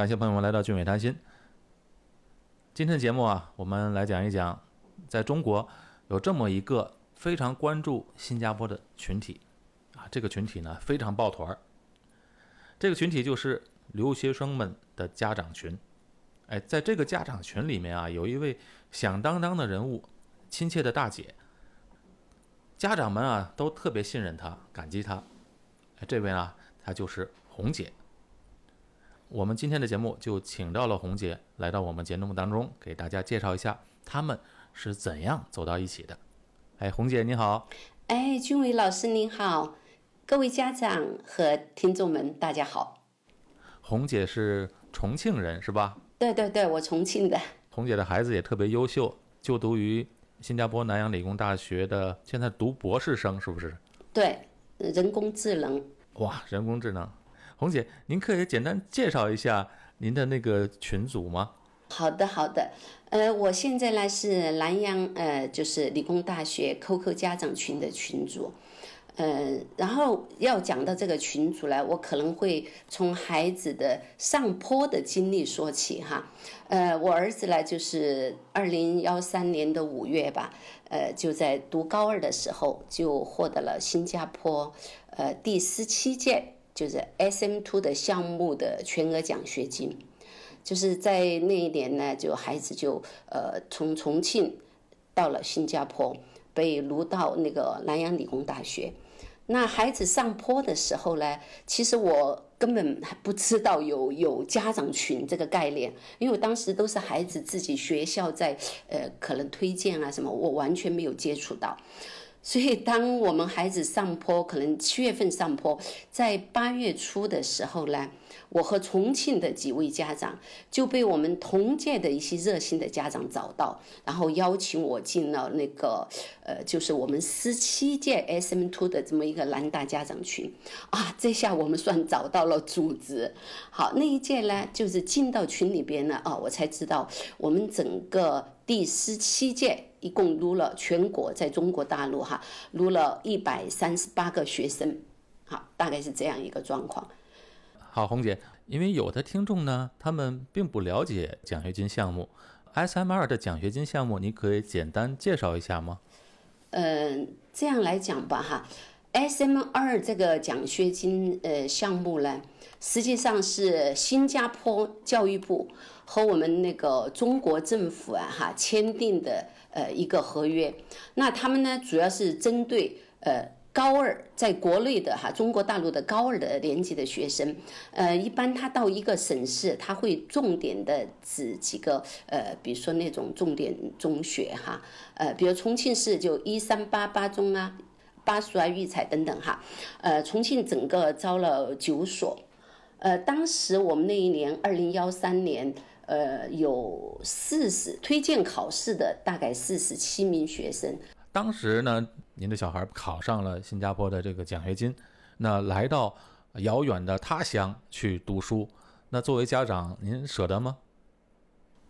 感谢朋友们来到俊美谈心。今天的节目啊，我们来讲一讲，在中国有这么一个非常关注新加坡的群体啊，这个群体呢非常抱团儿。这个群体就是留学生们的家长群。哎，在这个家长群里面啊，有一位响当当的人物，亲切的大姐。家长们啊都特别信任她，感激她。哎，这位呢，她就是红姐。我们今天的节目就请到了红姐来到我们节目当中，给大家介绍一下他们是怎样走到一起的。哎，红姐你好。哎，君伟老师您好，各位家长和听众们大家好。红姐是重庆人是吧？对对对，我重庆的。红姐的孩子也特别优秀，就读于新加坡南洋理工大学的，现在读博士生是不是？对，人工智能。哇，人工智能。红姐，您可以简单介绍一下您的那个群组吗？好的，好的。呃，我现在呢是南洋呃，就是理工大学 QQ 家长群的群主。呃，然后要讲到这个群组呢，我可能会从孩子的上坡的经历说起哈。呃，我儿子呢就是二零幺三年的五月吧，呃，就在读高二的时候就获得了新加坡呃第十七届。就是 S M Two 的项目的全额奖学金，就是在那一年呢，就孩子就呃从重庆到了新加坡，被录到那个南洋理工大学。那孩子上坡的时候呢，其实我根本还不知道有有家长群这个概念，因为我当时都是孩子自己学校在呃可能推荐啊什么，我完全没有接触到。所以，当我们孩子上坡，可能七月份上坡，在八月初的时候呢。我和重庆的几位家长就被我们同届的一些热心的家长找到，然后邀请我进了那个呃，就是我们十七届 SM Two 的这么一个南大家长群啊。这下我们算找到了组织。好，那一届呢，就是进到群里边呢啊，我才知道我们整个第十七届一共录了全国在中国大陆哈录了一百三十八个学生，好，大概是这样一个状况。好，红姐，因为有的听众呢，他们并不了解奖学金项目，SMR 的奖学金项目，你可以简单介绍一下吗？嗯，这样来讲吧，哈，SMR 这个奖学金呃项目呢，实际上是新加坡教育部和我们那个中国政府啊哈签订的呃一个合约，那他们呢主要是针对呃。高二在国内的哈，中国大陆的高二的年级的学生，呃，一般他到一个省市，他会重点的指几个呃，比如说那种重点中学哈，呃，比如重庆市就一三八八中啊，巴蜀啊、育才等等哈，呃，重庆整个招了九所，呃，当时我们那一年二零幺三年，呃，有四十推荐考试的大概四十七名学生。当时呢，您的小孩考上了新加坡的这个奖学金，那来到遥远的他乡去读书，那作为家长，您舍得吗？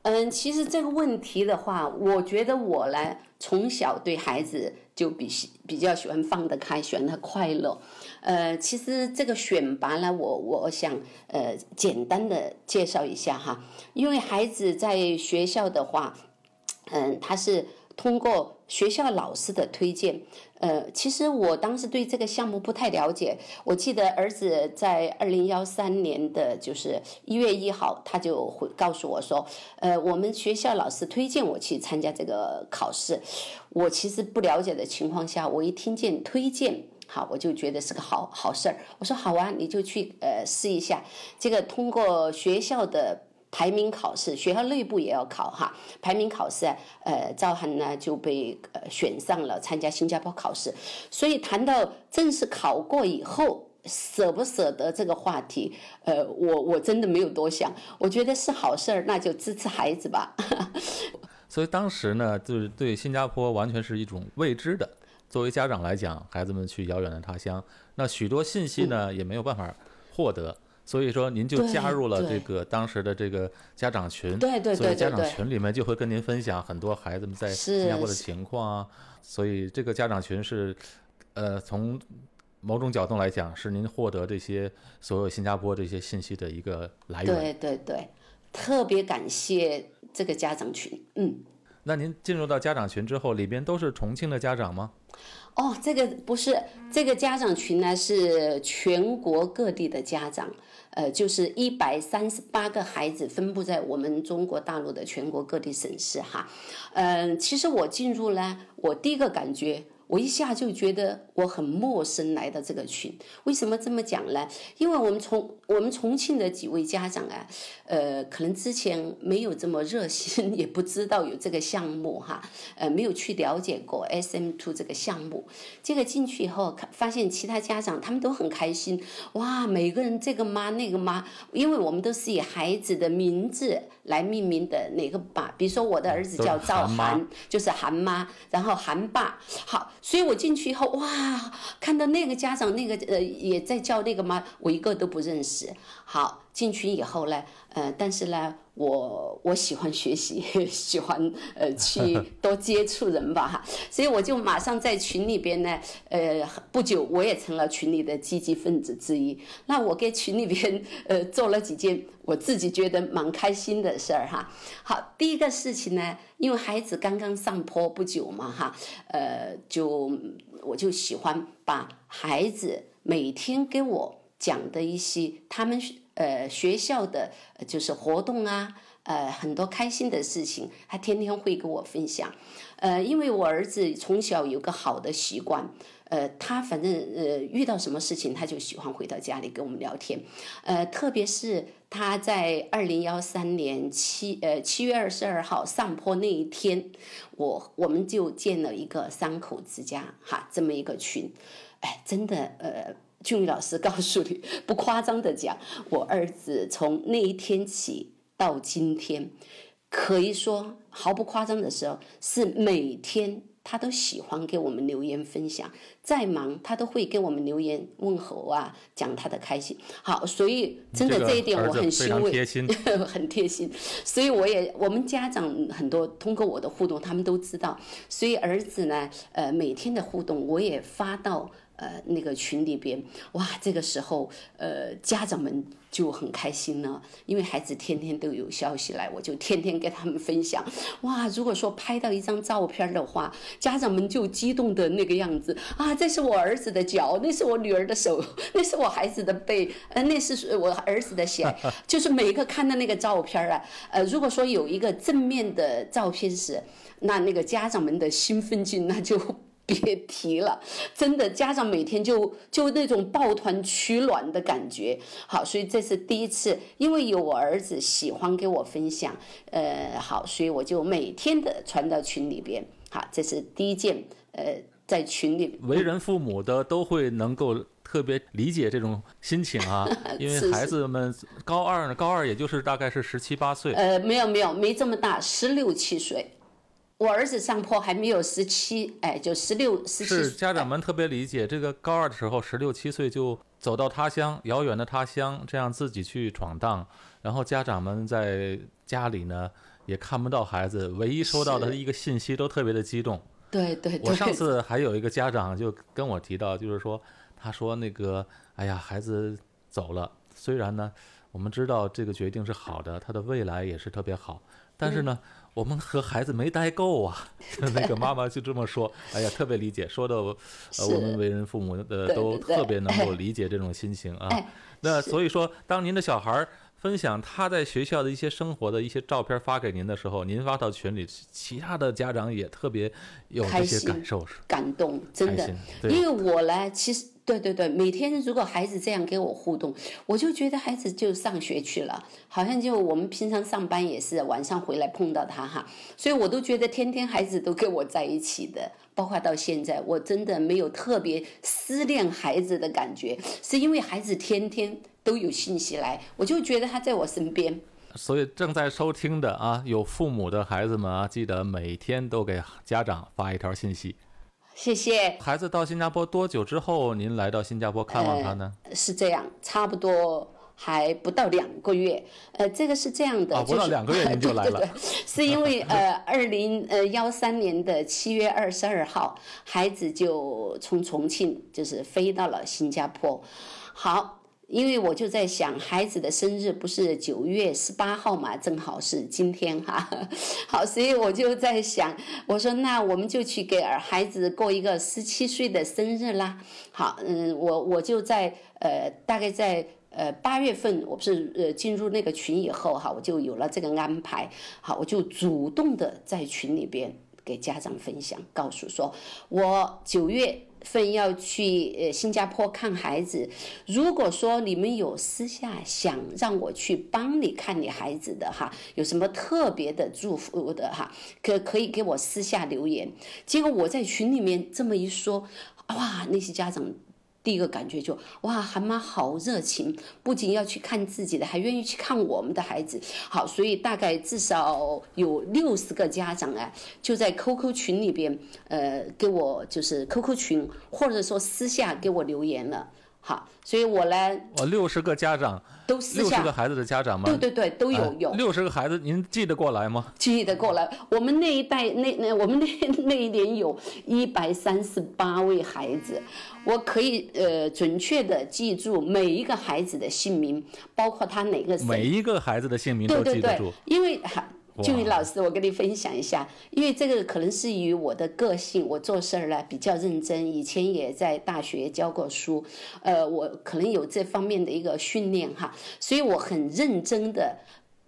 嗯，其实这个问题的话，我觉得我呢，从小对孩子就比比较喜欢放得开，喜欢他快乐。呃，其实这个选拔呢，我我想呃简单的介绍一下哈，因为孩子在学校的话，嗯，他是。通过学校老师的推荐，呃，其实我当时对这个项目不太了解。我记得儿子在二零幺三年的就是一月一号，他就会告诉我说，呃，我们学校老师推荐我去参加这个考试。我其实不了解的情况下，我一听见推荐，好，我就觉得是个好好事儿。我说好啊，你就去呃试一下。这个通过学校的。排名考试，学校内部也要考哈。排名考试，呃，赵涵呢就被呃选上了参加新加坡考试。所以谈到正式考过以后，舍不舍得这个话题，呃，我我真的没有多想。我觉得是好事儿，那就支持孩子吧。所以当时呢，就是对新加坡完全是一种未知的。作为家长来讲，孩子们去遥远的他乡，那许多信息呢也没有办法获得。所以说，您就加入了这个当时的这个家长群，对对对所以家长群里面就会跟您分享很多孩子们在新加坡的情况啊。所以这个家长群是，呃，从某种角度来讲，是您获得这些所有新加坡这些信息的一个来源。对对对，特别感谢这个家长群，嗯。那您进入到家长群之后，里边都是重庆的家长吗？哦，这个不是，这个家长群呢是全国各地的家长，呃，就是一百三十八个孩子分布在我们中国大陆的全国各地省市哈。嗯，其实我进入呢，我第一个感觉。我一下就觉得我很陌生来到这个群，为什么这么讲呢？因为我们重我们重庆的几位家长啊，呃，可能之前没有这么热心，也不知道有这个项目哈，呃，没有去了解过 SM Two 这个项目。这个进去以后，发现其他家长他们都很开心，哇，每个人这个妈那个妈，因为我们都是以孩子的名字来命名的，哪个爸？比如说我的儿子叫赵涵，就是韩妈，然后韩爸，好。所以我进去以后，哇，看到那个家长那个呃也在叫那个妈，我一个都不认识。好，进群以后呢，呃，但是呢。我我喜欢学习，喜欢呃 去多接触人吧哈，所以我就马上在群里边呢，呃不久我也成了群里的积极分子之一。那我给群里边 呃做了几件我自己觉得蛮开心的事儿哈。好，第一个事情呢，因为孩子刚刚上坡不久嘛哈，呃就我就喜欢把孩子每天给我讲的一些他们。呃，学校的就是活动啊，呃，很多开心的事情，他天天会跟我分享。呃，因为我儿子从小有个好的习惯，呃，他反正呃遇到什么事情，他就喜欢回到家里跟我们聊天。呃，特别是他在二零幺三年七呃七月二十二号上坡那一天，我我们就建了一个三口之家哈这么一个群，哎，真的呃。俊宇老师告诉你，不夸张的讲，我儿子从那一天起到今天，可以说毫不夸张的时候，是每天他都喜欢给我们留言分享，再忙他都会给我们留言问候啊，讲他的开心。好，所以真的这一点我很欣慰，很贴心。所以我也我们家长很多通过我的互动，他们都知道。所以儿子呢，呃，每天的互动我也发到。呃，那个群里边，哇，这个时候，呃，家长们就很开心了，因为孩子天天都有消息来，我就天天跟他们分享。哇，如果说拍到一张照片的话，家长们就激动的那个样子啊，这是我儿子的脚，那是我女儿的手，那是我孩子的背，呃，那是我儿子的鞋，就是每个看到那个照片啊，呃，如果说有一个正面的照片时，那那个家长们的兴奋劲那就。别提了，真的，家长每天就就那种抱团取暖的感觉。好，所以这是第一次，因为有我儿子喜欢给我分享，呃，好，所以我就每天的传到群里边。好，这是第一件，呃，在群里。为人父母的都会能够特别理解这种心情啊，因为孩子们高二呢，高二也就是大概是十七八岁。呃，没有没有，没这么大，十六七岁。我儿子上坡还没有十七，哎，就十六、十七。是家长们特别理解，这个高二的时候，十六七岁就走到他乡，遥远的他乡，这样自己去闯荡。然后家长们在家里呢，也看不到孩子，唯一收到的一个信息都特别的激动。对对。我上次还有一个家长就跟我提到，就是说，他说那个，哎呀，孩子走了，虽然呢，我们知道这个决定是好的，他的未来也是特别好，但是呢。我们和孩子没待够啊，那个妈妈就这么说。哎呀，特别理解，说的呃，我们为人父母的都特别能够理解这种心情啊。那所以说，当您的小孩分享他在学校的一些生活的一些照片发给您的时候，您发到群里，其他的家长也特别有这些感受，是感动，真的。因为我呢，其实。对对对，每天如果孩子这样跟我互动，我就觉得孩子就上学去了，好像就我们平常上班也是晚上回来碰到他哈，所以我都觉得天天孩子都跟我在一起的，包括到现在，我真的没有特别思念孩子的感觉，是因为孩子天天都有信息来，我就觉得他在我身边。所以正在收听的啊，有父母的孩子们啊，记得每天都给家长发一条信息。谢谢。孩子到新加坡多久之后，您来到新加坡看望他呢？是这样，差不多还不到两个月，呃，这个是这样的，啊不到两个月您就来了对对 对，是因为呃，二零呃幺三年的七月二十二号，孩子就从重庆就是飞到了新加坡，好。因为我就在想，孩子的生日不是九月十八号嘛，正好是今天哈，好，所以我就在想，我说那我们就去给儿孩子过一个十七岁的生日啦。好，嗯，我我就在呃，大概在呃八月份，我不是呃进入那个群以后哈，我就有了这个安排。好，我就主动的在群里边给家长分享，告诉说我九月。份要去呃新加坡看孩子，如果说你们有私下想让我去帮你看你孩子的哈，有什么特别的祝福的哈，可可以给我私下留言。结果我在群里面这么一说，哇，那些家长。第一个感觉就哇，韩妈好热情，不仅要去看自己的，还愿意去看我们的孩子。好，所以大概至少有六十个家长啊，就在 QQ 群里边，呃，给我就是 QQ 群，或者说私下给我留言了。好，所以我呢，我，六十个家长，都私下六十个孩子的家长吗？对对对，都有有。六十个孩子，您记得过来吗？记得过来。我们那一代，那那我们那那一年有一百三十八位孩子，我可以呃准确的记住每一个孩子的姓名，包括他哪个。每一个孩子的姓名都记得住。，因为哈。俊宇老师，我跟你分享一下，因为这个可能是与我的个性，我做事儿呢比较认真，以前也在大学教过书，呃，我可能有这方面的一个训练哈，所以我很认真的，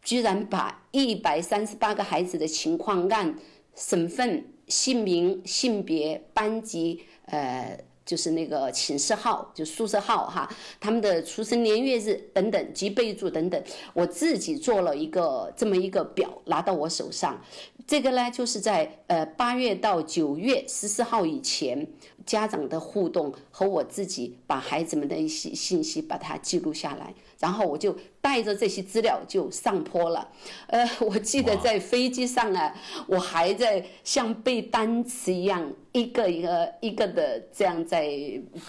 居然把一百三十八个孩子的情况按省份、姓名、性别、班级，呃。就是那个寝室号，就宿舍号哈，他们的出生年月日等等及备注等等，我自己做了一个这么一个表拿到我手上。这个呢，就是在呃八月到九月十四号以前，家长的互动和我自己把孩子们的一些信息把它记录下来，然后我就带着这些资料就上坡了。呃，我记得在飞机上啊，我还在像背单词一样。一个一个一个的这样在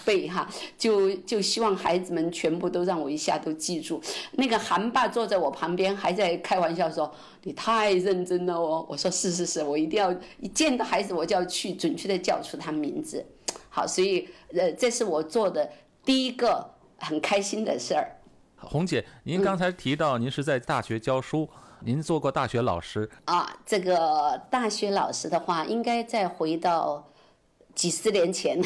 背哈，就就希望孩子们全部都让我一下都记住。那个韩爸坐在我旁边，还在开玩笑说：“你太认真了哦。”我说：“是是是，我一定要一见到孩子我就要去准确的叫出他名字。”好，所以呃，这是我做的第一个很开心的事儿。红姐，您刚才提到您是在大学教书，您做过大学老师，啊，这个大学老师的话，应该再回到几十年前，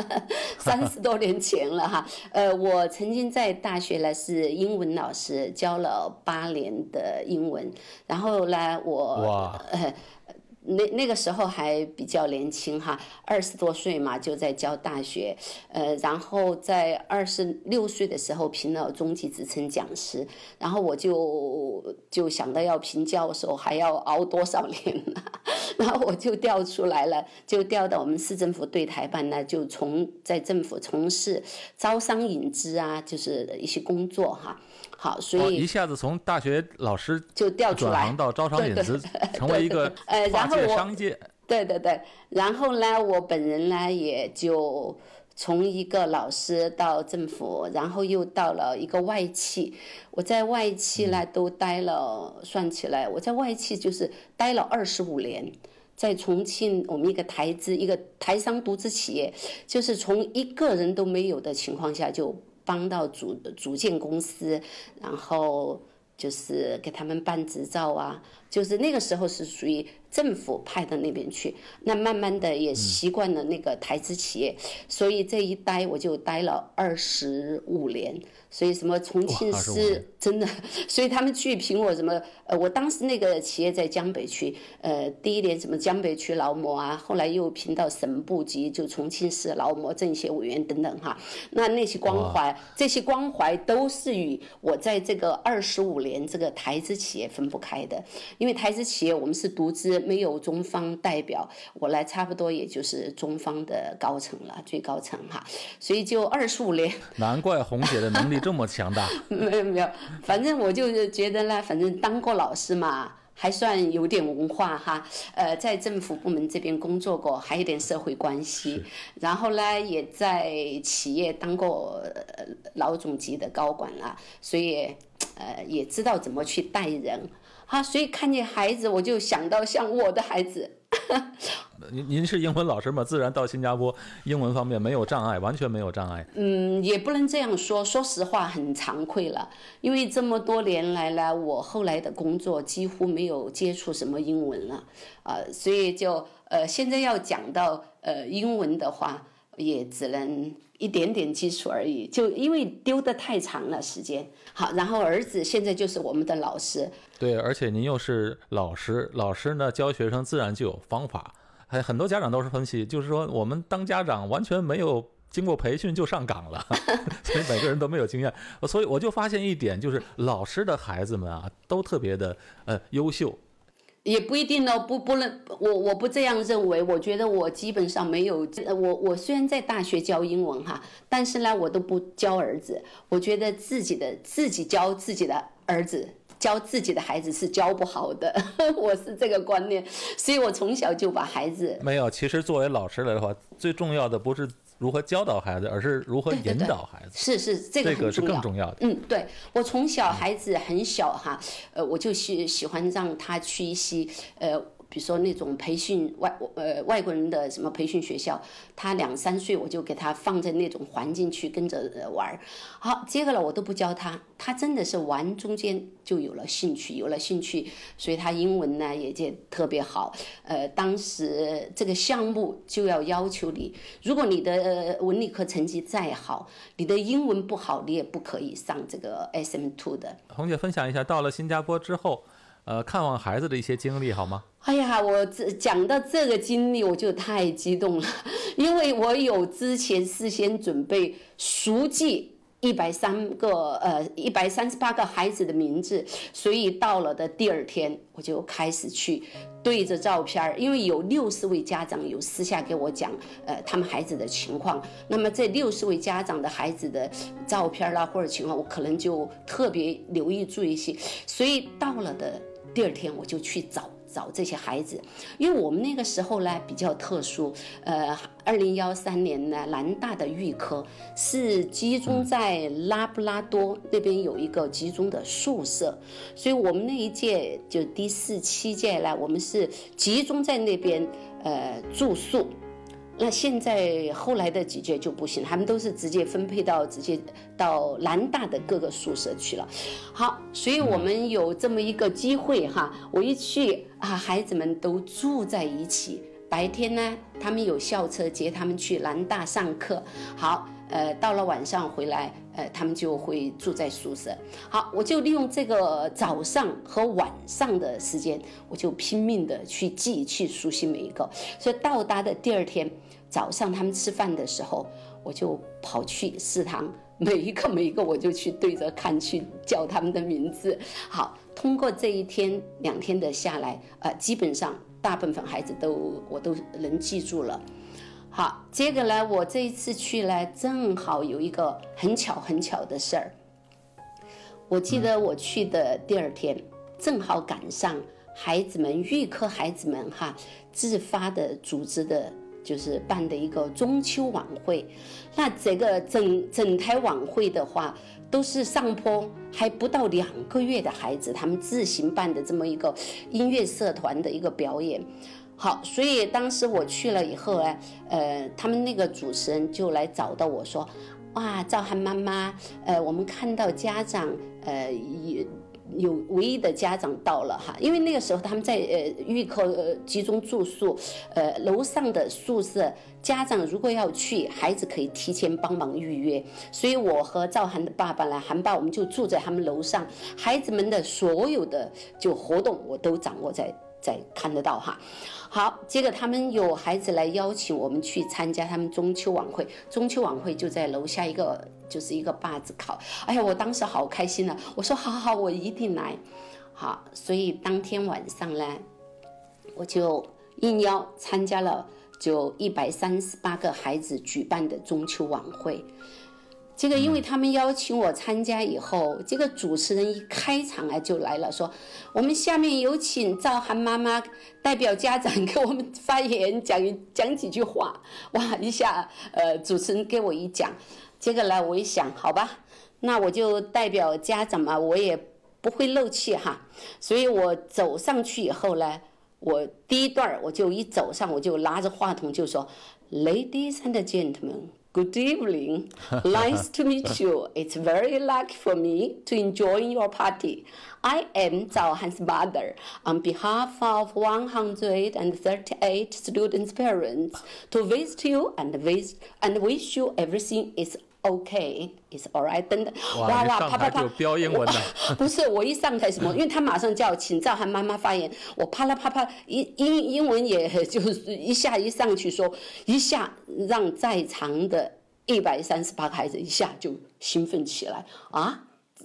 三十多年前了哈。呃，我曾经在大学呢是英文老师，教了八年的英文，然后呢我哇呃。那那个时候还比较年轻哈，二十多岁嘛就在教大学，呃，然后在二十六岁的时候评了中级职称讲师，然后我就就想到要评教授还要熬多少年呢？然后我就调出来了，就调到我们市政府对台办呢，就从在政府从事招商引资啊，就是一些工作哈。好，所以哦一下子从大学老师就调出来转行。到招商引资，成为一个呃然后商界。对对对，然后呢，我本人呢也就从一个老师到政府，然后又到了一个外企。我在外企呢都待了，算起来我在外企就是待了二十五年。在重庆，我们一个台资，一个台商独资企业，就是从一个人都没有的情况下，就帮到组组建公司，然后就是给他们办执照啊，就是那个时候是属于政府派到那边去，那慢慢的也习惯了那个台资企业，所以这一待我就待了二十五年。所以什么重庆市真的，所以他们去评我什么，呃，我当时那个企业在江北区，呃，第一年什么江北区劳模啊，后来又评到省部级，就重庆市劳模政协委员等等哈，那那些光环，这些光环都是与我在这个二十五年这个台资企业分不开的，因为台资企业我们是独资，没有中方代表，我来差不多也就是中方的高层了，最高层哈，所以就二十五年。难怪红姐的能力这么强大。没有没有，反正我就是觉得呢，反正当过老师嘛，还算有点文化哈，呃，在政府部门这边工作过，还有点社会关系，然后呢，也在企业当过老总级的高管了，所以呃也知道怎么去带人，哈，所以看见孩子我就想到像我的孩子。您您是英文老师嘛？自然到新加坡，英文方面没有障碍，完全没有障碍。嗯，也不能这样说。说实话，很惭愧了，因为这么多年来呢，我后来的工作几乎没有接触什么英文了，啊，所以就呃，现在要讲到呃英文的话，也只能一点点基础而已。就因为丢的太长了时间。好，然后儿子现在就是我们的老师。对，而且您又是老师，老师呢教学生自然就有方法。还很多家长都是分析，就是说我们当家长完全没有经过培训就上岗了，所以每个人都没有经验。所以我就发现一点，就是老师的孩子们啊，都特别的呃优秀。也不一定呢，不不能，我我不这样认为。我觉得我基本上没有，我我虽然在大学教英文哈，但是呢，我都不教儿子。我觉得自己的自己教自己的儿子。教自己的孩子是教不好的，我是这个观念，所以我从小就把孩子没有。其实作为老师来的话，最重要的不是如何教导孩子，而是如何引导孩子。是是，这个这个是更重要的。嗯，对我从小孩子很小哈，呃，我就喜喜欢让他去一些呃。比如说那种培训外呃外国人的什么培训学校，他两三岁我就给他放在那种环境去跟着玩儿，好，接个了我都不教他，他真的是玩中间就有了兴趣，有了兴趣，所以他英文呢也就特别好。呃，当时这个项目就要要求你，如果你的文理科成绩再好，你的英文不好，你也不可以上这个 SM Two 的。红姐分享一下，到了新加坡之后。呃，看望孩子的一些经历好吗？哎呀，我这讲到这个经历，我就太激动了，因为我有之前事先准备熟记一百三个呃一百三十八个孩子的名字，所以到了的第二天，我就开始去对着照片儿，因为有六十位家长有私下给我讲呃他们孩子的情况，那么这六十位家长的孩子的照片啦或者情况，我可能就特别留意注意些，所以到了的。第二天我就去找找这些孩子，因为我们那个时候呢比较特殊，呃，二零幺三年呢，南大的预科是集中在拉布拉多那边有一个集中的宿舍，所以我们那一届就第四七届呢，我们是集中在那边呃住宿。那现在后来的几届就不行，他们都是直接分配到直接到南大的各个宿舍去了。好，所以我们有这么一个机会哈，我一去啊，孩子们都住在一起。白天呢，他们有校车接他们去南大上课。好，呃，到了晚上回来，呃，他们就会住在宿舍。好，我就利用这个早上和晚上的时间，我就拼命的去记、去熟悉每一个。所以到达的第二天。早上他们吃饭的时候，我就跑去食堂，每一个每一个我就去对着看，去叫他们的名字。好，通过这一天两天的下来，呃，基本上大部分孩子都我都能记住了。好，接着呢，我这一次去呢，正好有一个很巧很巧的事儿。我记得我去的第二天，正好赶上孩子们预科孩子们哈自发的组织的。就是办的一个中秋晚会，那这个整整台晚会的话，都是上坡还不到两个月的孩子，他们自行办的这么一个音乐社团的一个表演。好，所以当时我去了以后呢，呃，他们那个主持人就来找到我说，哇，赵涵妈妈，呃，我们看到家长，呃，也。有唯一的家长到了哈，因为那个时候他们在呃预科呃集中住宿，呃楼上的宿舍家长如果要去，孩子可以提前帮忙预约，所以我和赵涵的爸爸呢，涵爸我们就住在他们楼上，孩子们的所有的就活动我都掌握在。在看得到哈，好，接着他们有孩子来邀请我们去参加他们中秋晚会，中秋晚会就在楼下一个就是一个坝子烤，哎呀，我当时好开心呢，我说好好，我一定来，好，所以当天晚上呢，我就应邀参加了就一百三十八个孩子举办的中秋晚会，这个因为他们邀请我参加以后，这个主持人一开场啊就来了，说我们下面有请赵涵妈妈代表家长给我们发言，讲讲几句话。哇，一下呃，主持人给我一讲，这个呢，我一想，好吧，那我就代表家长嘛，我也不会漏气哈，所以我走上去以后呢，我第一段我就一走上，我就拿着话筒就说，Ladies and gentlemen。Good evening. nice to meet you. It's very lucky for me to join your party. I am Zhao Han's mother. On behalf of 138 students' parents, to visit you and visit and wish you everything is OK, is alright. 等等，哇哇，啪啪啪，就标英文的。不是，我一上台什么？因为他马上叫请赵涵妈妈发言，我啪啦啪啪，英英英文也就是一下一上去说，一下让在场的一百三十八个孩子一下就兴奋起来啊！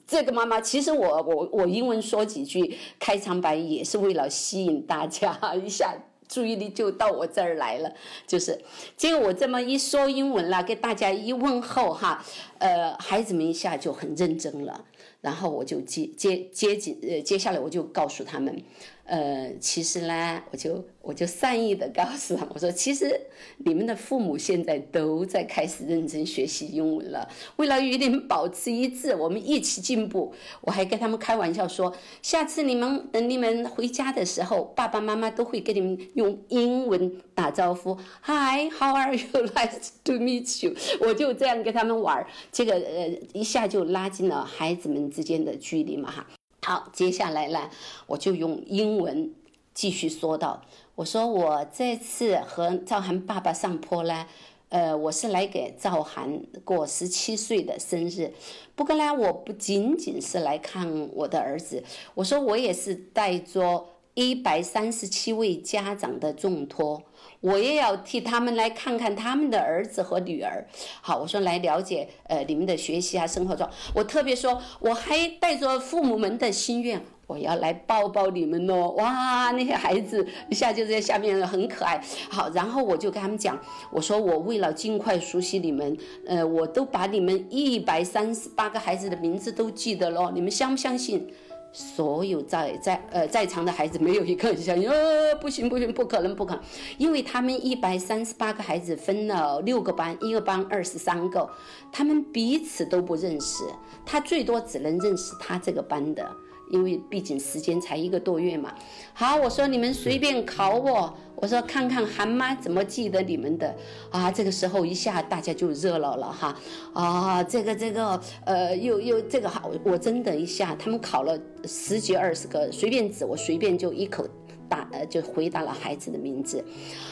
这个妈妈，其实我我我英文说几句开场白也是为了吸引大家 一下。注意力就到我这儿来了，就是结果我这么一说英文了，给大家一问候哈，呃，孩子们一下就很认真了，然后我就接接接紧呃，接下来我就告诉他们。呃，其实呢，我就我就善意的告诉他们，我说其实你们的父母现在都在开始认真学习英文了。为了与你们保持一致，我们一起进步。我还跟他们开玩笑说，下次你们等你们回家的时候，爸爸妈妈都会跟你们用英文打招呼。Hi，how are you？Nice to meet you。我就这样跟他们玩，这个呃一下就拉近了孩子们之间的距离嘛哈。好，接下来呢，我就用英文继续说到。我说我这次和赵涵爸爸上坡呢，呃，我是来给赵涵过十七岁的生日。不过呢，我不仅仅是来看我的儿子，我说我也是带着一百三十七位家长的重托。我也要替他们来看看他们的儿子和女儿。好，我说来了解呃你们的学习啊生活状。我特别说，我还带着父母们的心愿，我要来抱抱你们哦。哇，那些孩子一下就在下面很可爱。好，然后我就跟他们讲，我说我为了尽快熟悉你们，呃，我都把你们一百三十八个孩子的名字都记得了。你们相不相信？所有在在呃在场的孩子没有一个人相信，呃不行不行不可能不可能，因为他们一百三十八个孩子分了六个班，一个班二十三个，他们彼此都不认识，他最多只能认识他这个班的。因为毕竟时间才一个多月嘛，好，我说你们随便考我，我说看看韩妈怎么记得你们的啊。这个时候一下大家就热闹了哈，啊，这个这个呃，又又这个好，我真的一下他们考了十几二十个，随便指我随便就一口。答呃就回答了孩子的名字，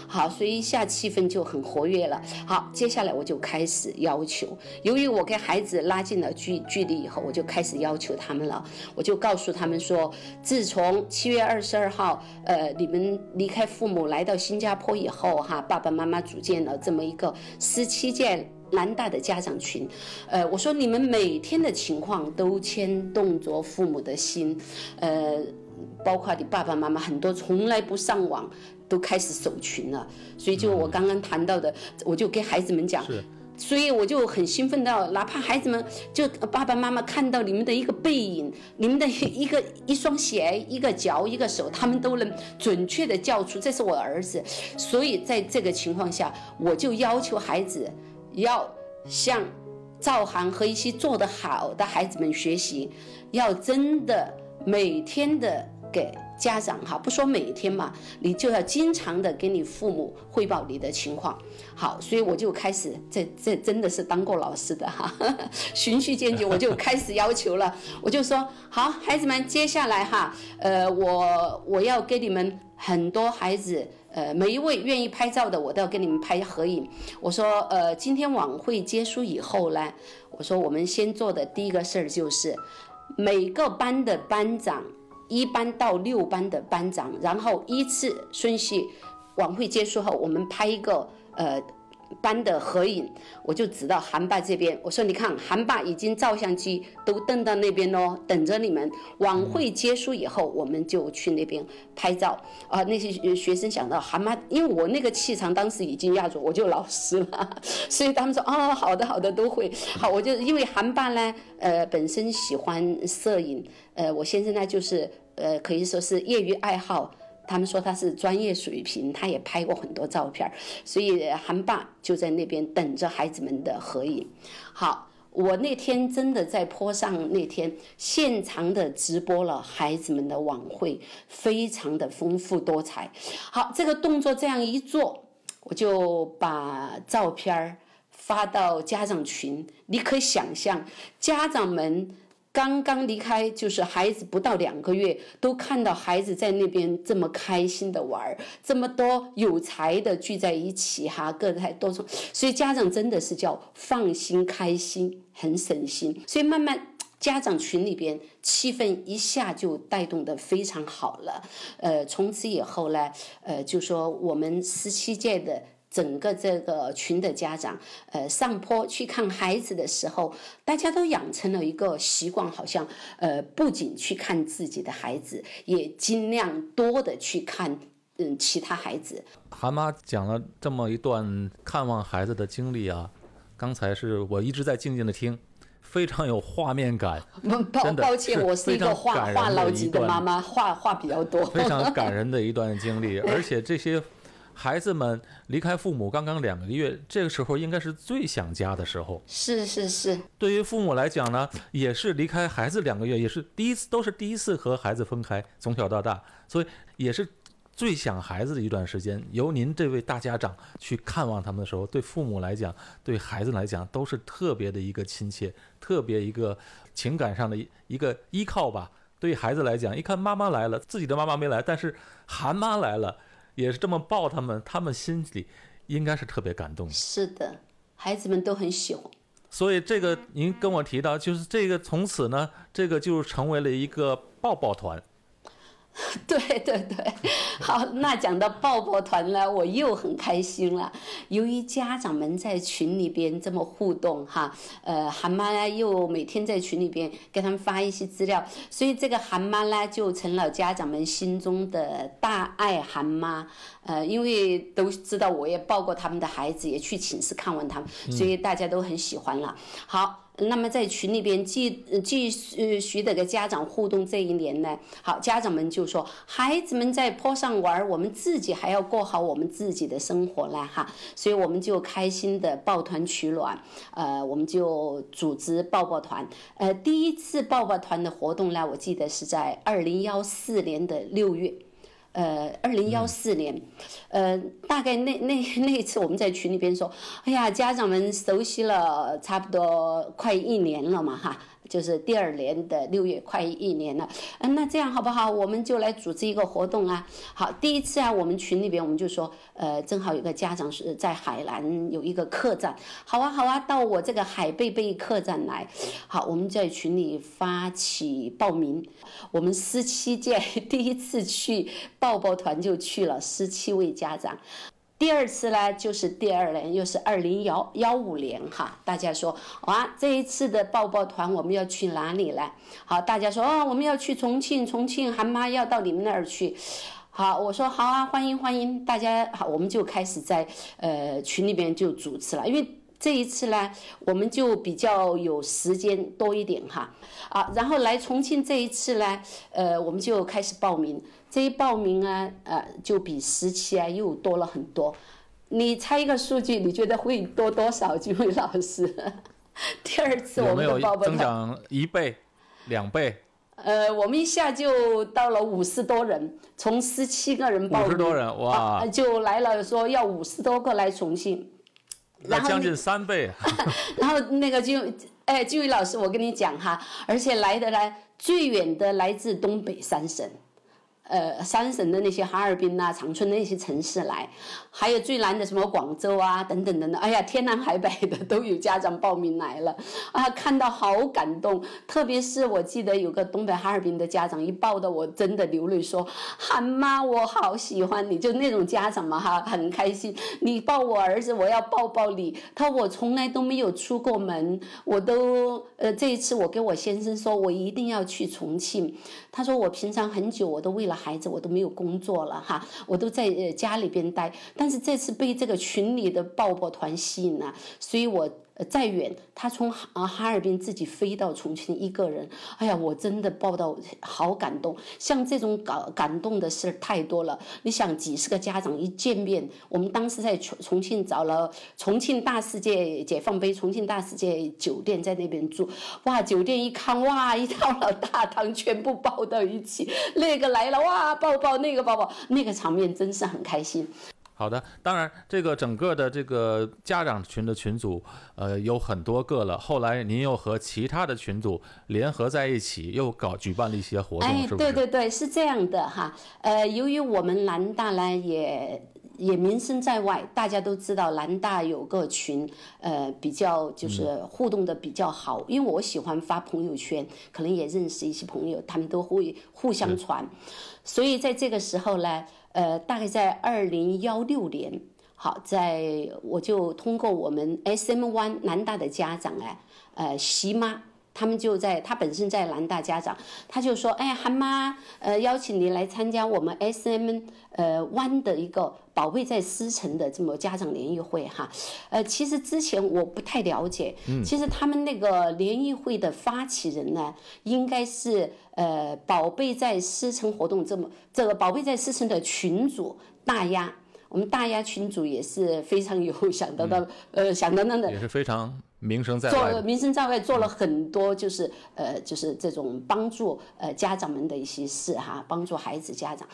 好，所以一下气氛就很活跃了。好，接下来我就开始要求，由于我跟孩子拉近了距距离以后，我就开始要求他们了。我就告诉他们说，自从七月二十二号，呃，你们离开父母来到新加坡以后，哈，爸爸妈妈组建了这么一个十七届南大的家长群，呃，我说你们每天的情况都牵动着父母的心，呃。包括你爸爸妈妈很多从来不上网，都开始守群了。所以就我刚刚谈到的，我就给孩子们讲，所以我就很兴奋到，哪怕孩子们就爸爸妈妈看到你们的一个背影，你们的一个一双鞋、一个脚、一个手，他们都能准确的叫出这是我儿子。所以在这个情况下，我就要求孩子要向赵涵和一些做得好的孩子们学习，要真的。每天的给家长哈，不说每天嘛，你就要经常的给你父母汇报你的情况。好，所以我就开始，这这真的是当过老师的哈，循序渐进，我就开始要求了。我就说，好，孩子们，接下来哈，呃，我我要给你们很多孩子，呃，每一位愿意拍照的，我都要跟你们拍合影。我说，呃，今天晚会结束以后呢，我说我们先做的第一个事儿就是。每个班的班长，一班到六班的班长，然后依次顺序，晚会结束后，我们拍一个呃班的合影，我就指到韩爸这边，我说你看，韩爸已经照相机都瞪到那边喽，等着你们。晚会结束以后，我们就去那边拍照。啊，那些学生想到韩妈，因为我那个气场当时已经压住，我就老实了，所以他们说哦，好的好的都会。好，我就因为韩爸呢，呃，本身喜欢摄影，呃，我先生呢就是呃，可以说是业余爱好。他们说他是专业水平，他也拍过很多照片，所以韩爸就在那边等着孩子们的合影。好，我那天真的在坡上那天现场的直播了孩子们的晚会，非常的丰富多彩。好，这个动作这样一做，我就把照片发到家长群，你可以想象家长们。刚刚离开，就是孩子不到两个月，都看到孩子在那边这么开心的玩，这么多有才的聚在一起哈，个子还多，所以家长真的是叫放心开心，很省心。所以慢慢家长群里边气氛一下就带动的非常好了。呃，从此以后呢，呃，就说我们十七届的。整个这个群的家长，呃，上坡去看孩子的时候，大家都养成了一个习惯，好像呃，不仅去看自己的孩子，也尽量多的去看嗯其他孩子。韩妈讲了这么一段看望孩子的经历啊，刚才是我一直在静静的听，非常有画面感。抱抱歉，我是一个话话老级的妈妈，话话比较多。非常感人的一段经历，而且这些。孩子们离开父母刚刚两个月，这个时候应该是最想家的时候。是是是，对于父母来讲呢，也是离开孩子两个月，也是第一次，都是第一次和孩子分开，从小到大，所以也是最想孩子的一段时间。由您这位大家长去看望他们的时候，对父母来讲，对孩子来讲，都是特别的一个亲切，特别一个情感上的一个依靠吧。对于孩子来讲，一看妈妈来了，自己的妈妈没来，但是韩妈来了。也是这么抱他们，他们心里应该是特别感动。是的，孩子们都很喜欢。所以这个您跟我提到，就是这个从此呢，这个就成为了一个抱抱团。对 对对，好，那讲到抱抱团呢，我又很开心了。由于家长们在群里边这么互动哈，呃，韩妈呢又每天在群里边给他们发一些资料，所以这个韩妈呢就成了家长们心中的大爱韩妈。呃，因为都知道我也抱过他们的孩子，也去寝室看望他们，所以大家都很喜欢了。好。那么在群里边继继续续的跟家长互动这一年呢，好，家长们就说孩子们在坡上玩，我们自己还要过好我们自己的生活呢哈，所以我们就开心的抱团取暖，呃，我们就组织抱抱团，呃，第一次抱抱团的活动呢，我记得是在二零幺四年的六月。呃，二零幺四年，呃，大概那那 那一次我们在群里边说，哎呀，家长们熟悉了差不多快一年了嘛，哈。就是第二年的六月，快一年了。嗯，那这样好不好？我们就来组织一个活动啊。好，第一次啊，我们群里边我们就说，呃，正好有个家长是在海南有一个客栈，好啊好啊，到我这个海贝贝客栈来。好，我们在群里发起报名，我们十七届 第一次去抱抱团就去了十七位家长。第二次呢，就是第二年，又是二零幺幺五年哈。大家说，哇，这一次的抱抱团我们要去哪里呢？好，大家说，哦，我们要去重庆，重庆韩妈要到你们那儿去。好，我说好啊，欢迎欢迎，大家好，我们就开始在呃群里边就主持了，因为。这一次呢，我们就比较有时间多一点哈，啊，然后来重庆这一次呢，呃，我们就开始报名，这一报名啊，呃，就比十期啊又多了很多。你猜一个数据，你觉得会多多少？金伟老师，第二次我们的报报增长一倍、两倍？呃，我们一下就到了五十多人，从十七个人报名，五十多人哇，就来了，说要五十多个来重庆。那将近三倍。然后那个金，哎，金伟老师，我跟你讲哈，而且来的呢最远的来自东北三省，呃三省的那些哈尔滨呐、长春那些城市来，还有最南的什么广州啊等等等等，哎呀，天南海北的都有家长报名来了，啊，看到好感动。特别是我记得有个东北哈尔滨的家长一抱的我真的流泪，说：“韩妈，我好喜欢你。”就那种家长嘛哈，很开心。你抱我儿子，我要抱抱你。他说我从来都没有出过门，我都呃这一次我跟我先生说，我一定要去重庆。他说我平常很久我都为了孩子我都没有工作了哈，我都在家里边待，但是这次被这个群里的抱抱团吸引了，所以我。再远，他从啊哈尔滨自己飞到重庆一个人，哎呀，我真的抱到好感动。像这种感感动的事太多了。你想，几十个家长一见面，我们当时在重重庆找了重庆大世界解放碑、重庆大世界酒店在那边住，哇，酒店一看，哇，一套了大堂全部抱到一起，那个来了，哇，抱抱那个抱抱，那个场面真是很开心。好的，当然，这个整个的这个家长群的群组，呃，有很多个了。后来您又和其他的群组联合在一起，又搞举办了一些活动，哎，是不是？对对对，是这样的哈。呃，由于我们南大呢也也名声在外，大家都知道南大有个群，呃，比较就是互动的比较好。因为我喜欢发朋友圈，可能也认识一些朋友，他们都会互相传。所以在这个时候呢。呃，大概在二零幺六年，好，在我就通过我们 S M One 南大的家长哎，呃，席妈，他们就在他本身在南大家长，他就说，哎，韩妈，呃，邀请你来参加我们 S M 呃 One 的一个宝贝在师城的这么家长联谊会哈，呃，其实之前我不太了解，其实他们那个联谊会的发起人呢，应该是。呃，宝贝在师城活动这么，这个宝贝在师城的群主大鸭，我们大鸭群主也是非常有响当当，呃，响当当的，也是非常名声在外，做名声在外做了很多，就是呃，就是这种帮助呃家长们的一些事哈，帮助孩子家长。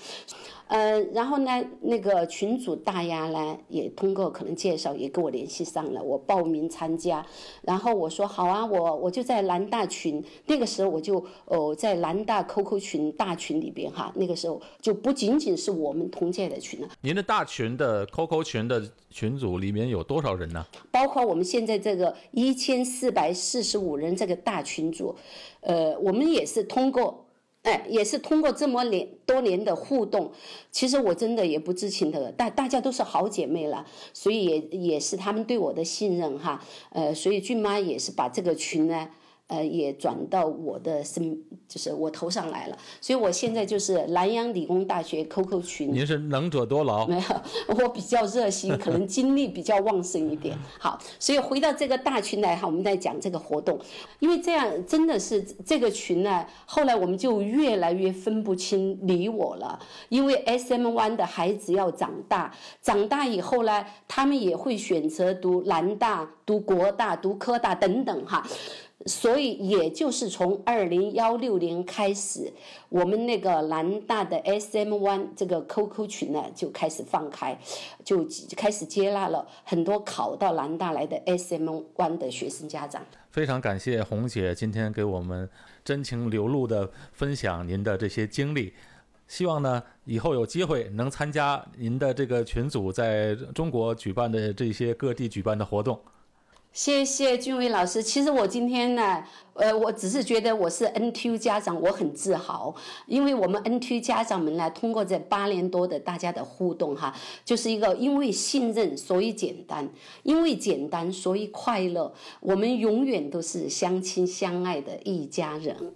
呃，然后呢，那个群主大丫呢，也通过可能介绍，也跟我联系上了，我报名参加。然后我说好啊，我我就在南大群，那个时候我就哦在南大 QQ 群大群里边哈，那个时候就不仅仅是我们同届的群了。您的大群的 QQ 群的群组里面有多少人呢？包括我们现在这个一千四百四十五人这个大群组，呃，我们也是通过。哎，也是通过这么年多年的互动，其实我真的也不知情的，大大家都是好姐妹了，所以也也是他们对我的信任哈，呃，所以俊妈也是把这个群呢。呃，也转到我的身，就是我头上来了，所以我现在就是南阳理工大学 QQ 群。您是能者多劳。没有，我比较热心，可能精力比较旺盛一点。好，所以回到这个大群来哈，我们在讲这个活动，因为这样真的是这个群呢，后来我们就越来越分不清你我了，因为 SM One 的孩子要长大，长大以后呢，他们也会选择读南大、读国大、读科大等等哈。所以，也就是从二零幺六年开始，我们那个南大的 SM One 这个 QQ 群呢就开始放开，就开始接纳了很多考到南大来的 SM One 的学生家长。非常感谢红姐今天给我们真情流露的分享您的这些经历，希望呢以后有机会能参加您的这个群组在中国举办的这些各地举办的活动。谢谢俊伟老师。其实我今天呢，呃，我只是觉得我是 NTU 家长，我很自豪，因为我们 NTU 家长们呢，通过这八年多的大家的互动哈，就是一个因为信任所以简单，因为简单所以快乐，我们永远都是相亲相爱的一家人。